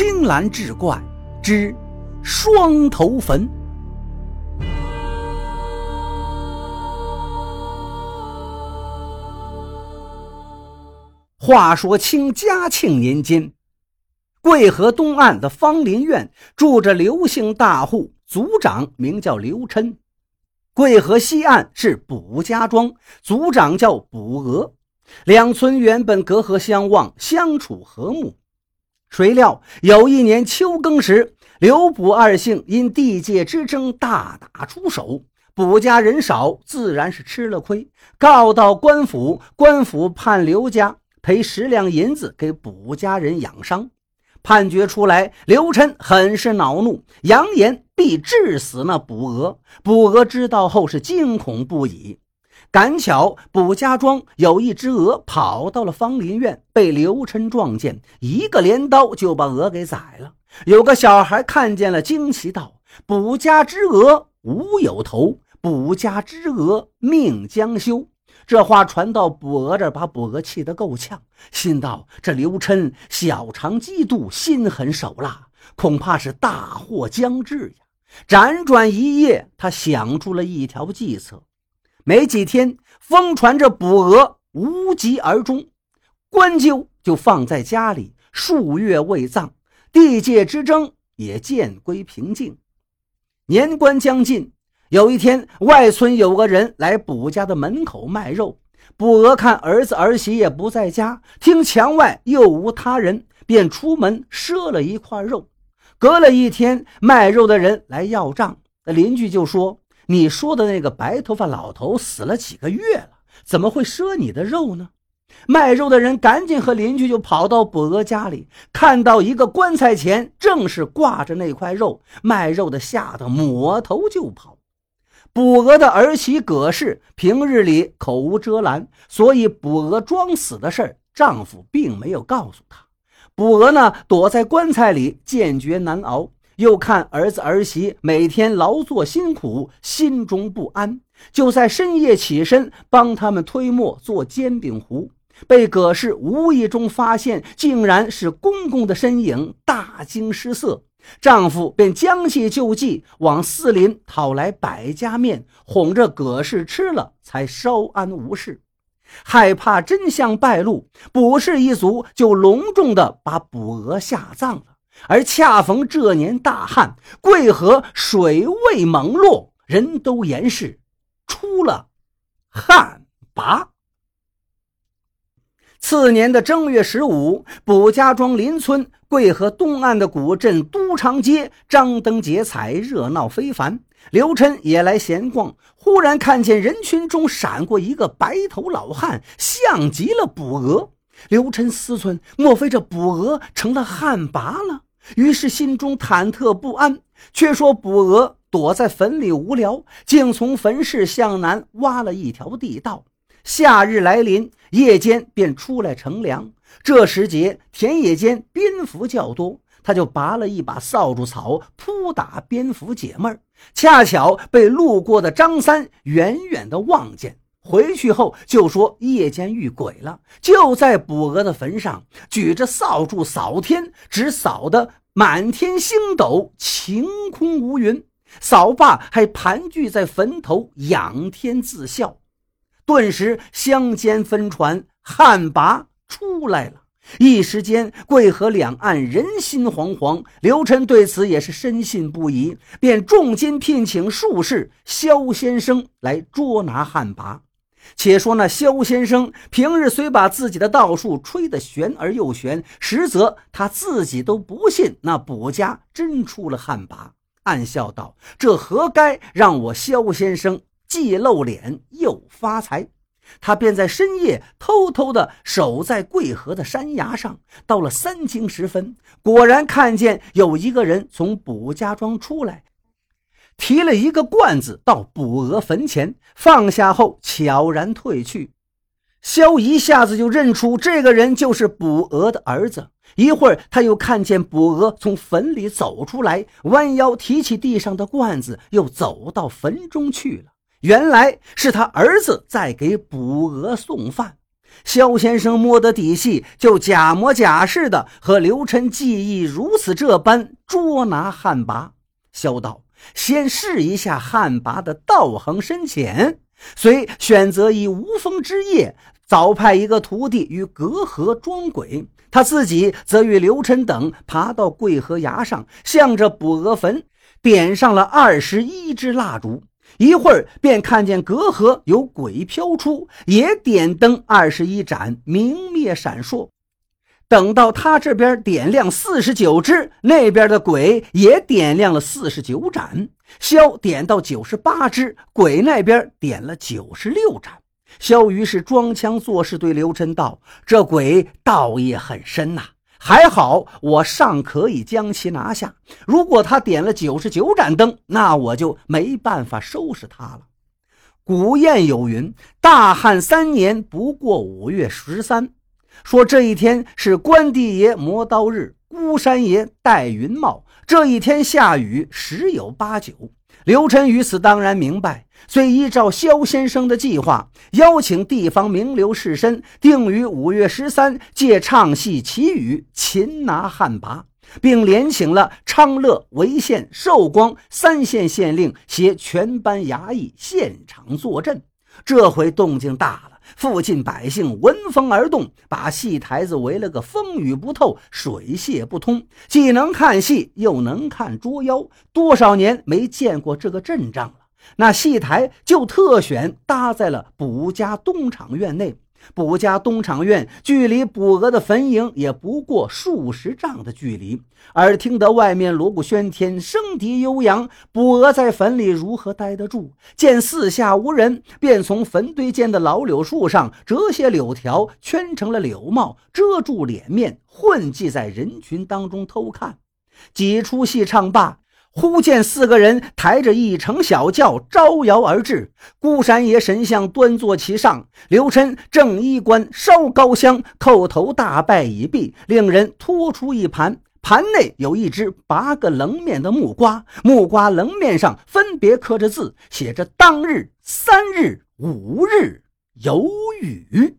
青蓝志怪之双头坟。话说清嘉庆年间，贵河东岸的芳林院住着刘姓大户，族长名叫刘琛；贵河西岸是卜家庄，族长叫卜娥。两村原本隔河相望，相处和睦。谁料有一年秋耕时，刘卜二姓因地界之争大打出手，卜家人少，自然是吃了亏，告到官府，官府判刘家。赔十两银子给卜家人养伤，判决出来，刘琛很是恼怒，扬言必治死那卜娥。卜娥知道后是惊恐不已。赶巧卜家庄有一只鹅跑到了芳林院，被刘琛撞见，一个镰刀就把鹅给宰了。有个小孩看见了，惊奇道：“卜家之鹅无有头，卜家之鹅命将休。”这话传到卜娥这，把卜娥气得够呛，心道：这刘琛小肠嫉妒，心狠手辣，恐怕是大祸将至呀！辗转一夜，他想出了一条计策。没几天，疯传着卜娥无疾而终，棺柩就放在家里，数月未葬，地界之争也渐归平静。年关将近。有一天，外村有个人来卜家的门口卖肉。卜娥看儿子儿媳也不在家，听墙外又无他人，便出门赊了一块肉。隔了一天，卖肉的人来要账，那邻居就说：“你说的那个白头发老头死了几个月了，怎么会赊你的肉呢？”卖肉的人赶紧和邻居就跑到卜娥家里，看到一个棺材前正是挂着那块肉，卖肉的吓得抹头就跑。卜娥的儿媳葛氏平日里口无遮拦，所以卜娥装死的事儿，丈夫并没有告诉她。卜娥呢，躲在棺材里，坚决难熬。又看儿子儿媳每天劳作辛苦，心中不安，就在深夜起身帮他们推磨做煎饼糊，被葛氏无意中发现，竟然是公公的身影，大惊失色。丈夫便将计就计，往寺林讨来百家面，哄着葛氏吃了，才稍安无事。害怕真相败露，卜氏一族就隆重地把卜娥下葬了。而恰逢这年大旱，贵河水位猛落，人都言是出了旱魃。次年的正月十五，卜家庄邻村贵河东岸的古镇都长街张灯结彩，热闹非凡。刘琛也来闲逛，忽然看见人群中闪过一个白头老汉，像极了卜娥。刘琛思忖：莫非这卜娥成了旱魃了？于是心中忐忑不安。却说卜娥躲在坟里无聊，竟从坟室向南挖了一条地道。夏日来临，夜间便出来乘凉。这时节，田野间蝙蝠较多，他就拔了一把扫帚草扑打蝙蝠解闷恰巧被路过的张三远远的望见，回去后就说夜间遇鬼了，就在卜娥的坟上举着扫帚扫天，只扫得满天星斗，晴空无云。扫罢还盘踞在坟头，仰天自笑。顿时乡间分传旱魃出来了，一时间贵河两岸人心惶惶。刘琛对此也是深信不疑，便重金聘请术士萧先生来捉拿旱魃。且说那萧先生平日虽把自己的道术吹得玄而又玄，实则他自己都不信那卜家真出了旱魃，暗笑道：“这何该让我萧先生？”既露脸又发财，他便在深夜偷偷的守在贵河的山崖上。到了三更时分，果然看见有一个人从卜家庄出来，提了一个罐子到卜娥坟前放下后，悄然退去。萧一下子就认出这个人就是卜娥的儿子。一会儿，他又看见卜娥从坟里走出来，弯腰提起地上的罐子，又走到坟中去了。原来是他儿子在给卜娥送饭。萧先生摸得底细，就假模假式的和刘琛记忆如此这般捉拿汉魃。萧道：“先试一下旱魃的道行深浅。”遂选择以无风之夜，早派一个徒弟与隔河装鬼，他自己则与刘琛等爬到桂河崖上，向着卜娥坟点上了二十一支蜡烛。一会儿便看见隔河有鬼飘出，也点灯二十一盏，明灭闪烁。等到他这边点亮四十九只，那边的鬼也点亮了四十九盏。萧点到九十八只，鬼那边点了九十六盏。萧于是装腔作势对刘琛道：“这鬼道业很深呐，还好我尚可以将其拿下。如果他点了九十九盏灯，那我就没办法收拾他了。”古谚有云：“大旱三年不过五月十三。”说这一天是关帝爷磨刀日，孤山爷戴云帽。这一天下雨十有八九。刘琛于此当然明白，遂依照萧先生的计划，邀请地方名流士绅，定于五月十三借唱戏祈雨，擒拿汉魃，并连请了昌乐、潍县、寿光三县县令携全班衙役现场坐镇。这回动静大了。附近百姓闻风而动，把戏台子围了个风雨不透、水泄不通，既能看戏，又能看捉妖。多少年没见过这个阵仗了。那戏台就特选搭在了卜家东厂院内。卜家东厂院距离卜娥的坟茔也不过数十丈的距离，而听得外面锣鼓喧天，声笛悠扬，卜娥在坟里如何待得住？见四下无人，便从坟堆间的老柳树上折些柳条，圈成了柳帽，遮住脸面，混迹在人群当中偷看。几出戏唱罢。忽见四个人抬着一乘小轿招摇而至，孤山爷神像端坐其上，刘琛正衣冠烧高香，叩头大拜已毕，令人拖出一盘，盘内有一只八个棱面的木瓜，木瓜棱面上分别刻着字，写着当日、三日、五日有雨。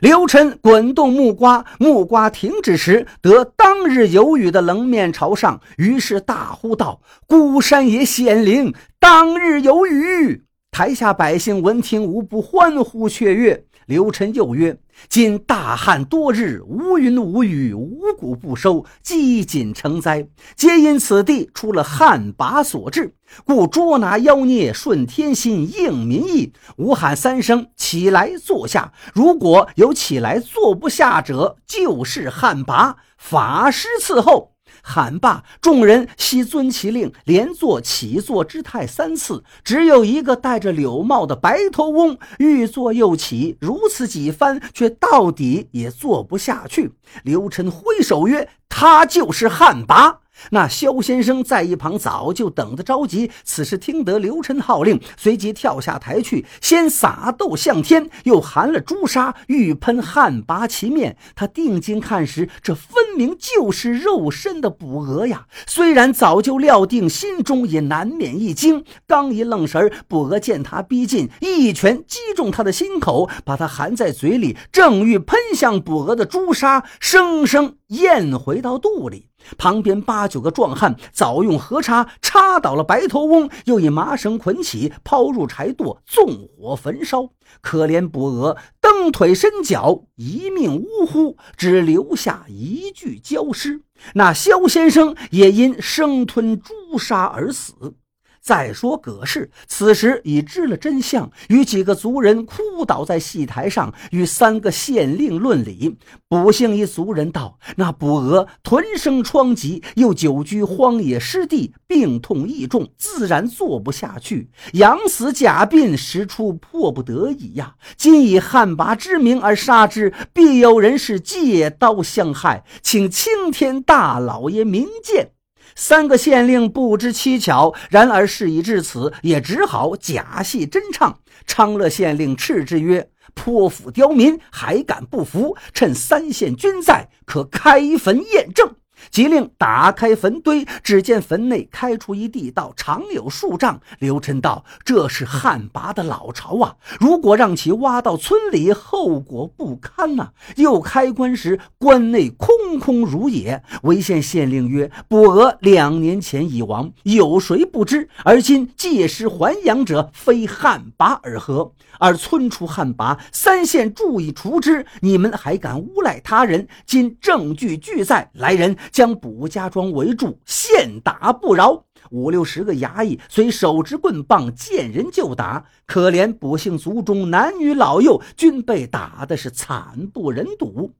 刘辰滚动木瓜，木瓜停止时，得当日有雨的棱面朝上，于是大呼道：“孤山也显灵，当日有雨！”台下百姓闻听，无不欢呼雀跃。刘琛又曰：“今大旱多日，无云无雨，五谷不收，饥馑成灾，皆因此地出了旱魃所致。故捉拿妖孽，顺天心，应民意。吾喊三声，起来坐下。如果有起来坐不下者，就是旱魃。法师伺候。”喊罢，众人悉遵其令，连坐起坐之态三次。只有一个戴着柳帽的白头翁欲坐又起，如此几番，却到底也坐不下去。刘辰挥手曰：“他就是旱魃。”那萧先生在一旁早就等得着急，此时听得刘晨号令，随即跳下台去，先撒豆向天，又含了朱砂，欲喷旱魃其面。他定睛看时，这分明就是肉身的卜鹅呀！虽然早就料定，心中也难免一惊。刚一愣神，卜鹅见他逼近，一拳击中他的心口，把他含在嘴里，正欲喷向卜鹅的朱砂，生生咽回到肚里。旁边八九个壮汉早用河叉插倒了白头翁，又以麻绳捆起，抛入柴垛，纵火焚烧。可怜卜娥蹬腿伸脚，一命呜呼，只留下一具焦尸。那萧先生也因生吞朱砂而死。再说葛氏，此时已知了真相，与几个族人哭倒在戏台上，与三个县令论理。卜姓一族人道：“那卜娥臀生疮疾，又久居荒野湿地，病痛益重，自然坐不下去，养死假病，实出迫不得已呀。今以旱魃之名而杀之，必有人是借刀相害，请青天大老爷明鉴。”三个县令不知蹊跷，然而事已至此，也只好假戏真唱。昌乐县令斥之曰：“泼妇刁民，还敢不服？趁三县均在，可开坟验证。”即令打开坟堆，只见坟内开出一地道，长有数丈。刘琛道：“这是旱魃的老巢啊！如果让其挖到村里，后果不堪呐！”又开棺时，棺内空空如也。潍县县令曰：“卜娥两年前已亡，有谁不知？而今借尸还阳者，非旱魃而何？而村出旱魃，三县注意除之。你们还敢诬赖他人？今证据俱在，来人将卜家庄围住，现打不饶。”五六十个衙役随手执棍棒，见人就打。可怜卜姓族中男女老幼均被打的是惨不忍睹。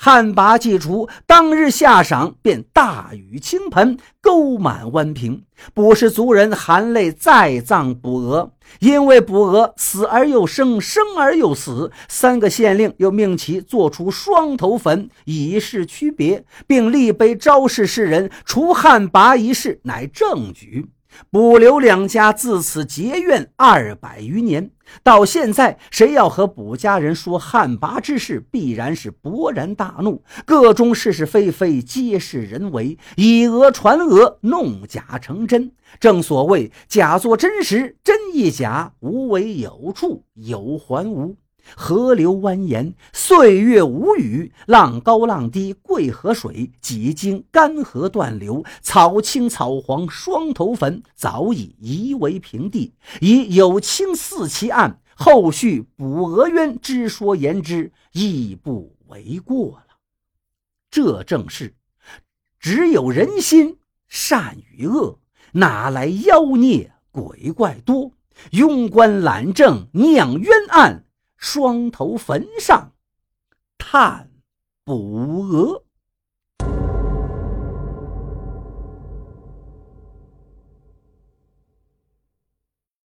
旱魃既除，当日下晌便大雨倾盆，沟满湾平。卜氏族人含泪再葬卜娥，因为卜娥死而又生，生而又死。三个县令又命其做出双头坟，以示区别，并立碑昭示世人，除旱魃一事乃正举。卜刘两家自此结怨二百余年，到现在，谁要和卜家人说汉魃之事，必然是勃然大怒。各中是是非非，皆是人为，以讹传讹，弄假成真。正所谓假作真实，真亦假；无为有处，有还无。河流蜿蜒，岁月无语，浪高浪低，贵河水几经干涸断流，草青草黄，双头坟早已夷为平地。以有清四奇案，后续卜娥冤之说言之，亦不为过了。这正是，只有人心善与恶，哪来妖孽鬼怪多？庸官懒政酿冤案。双头坟上，探补额。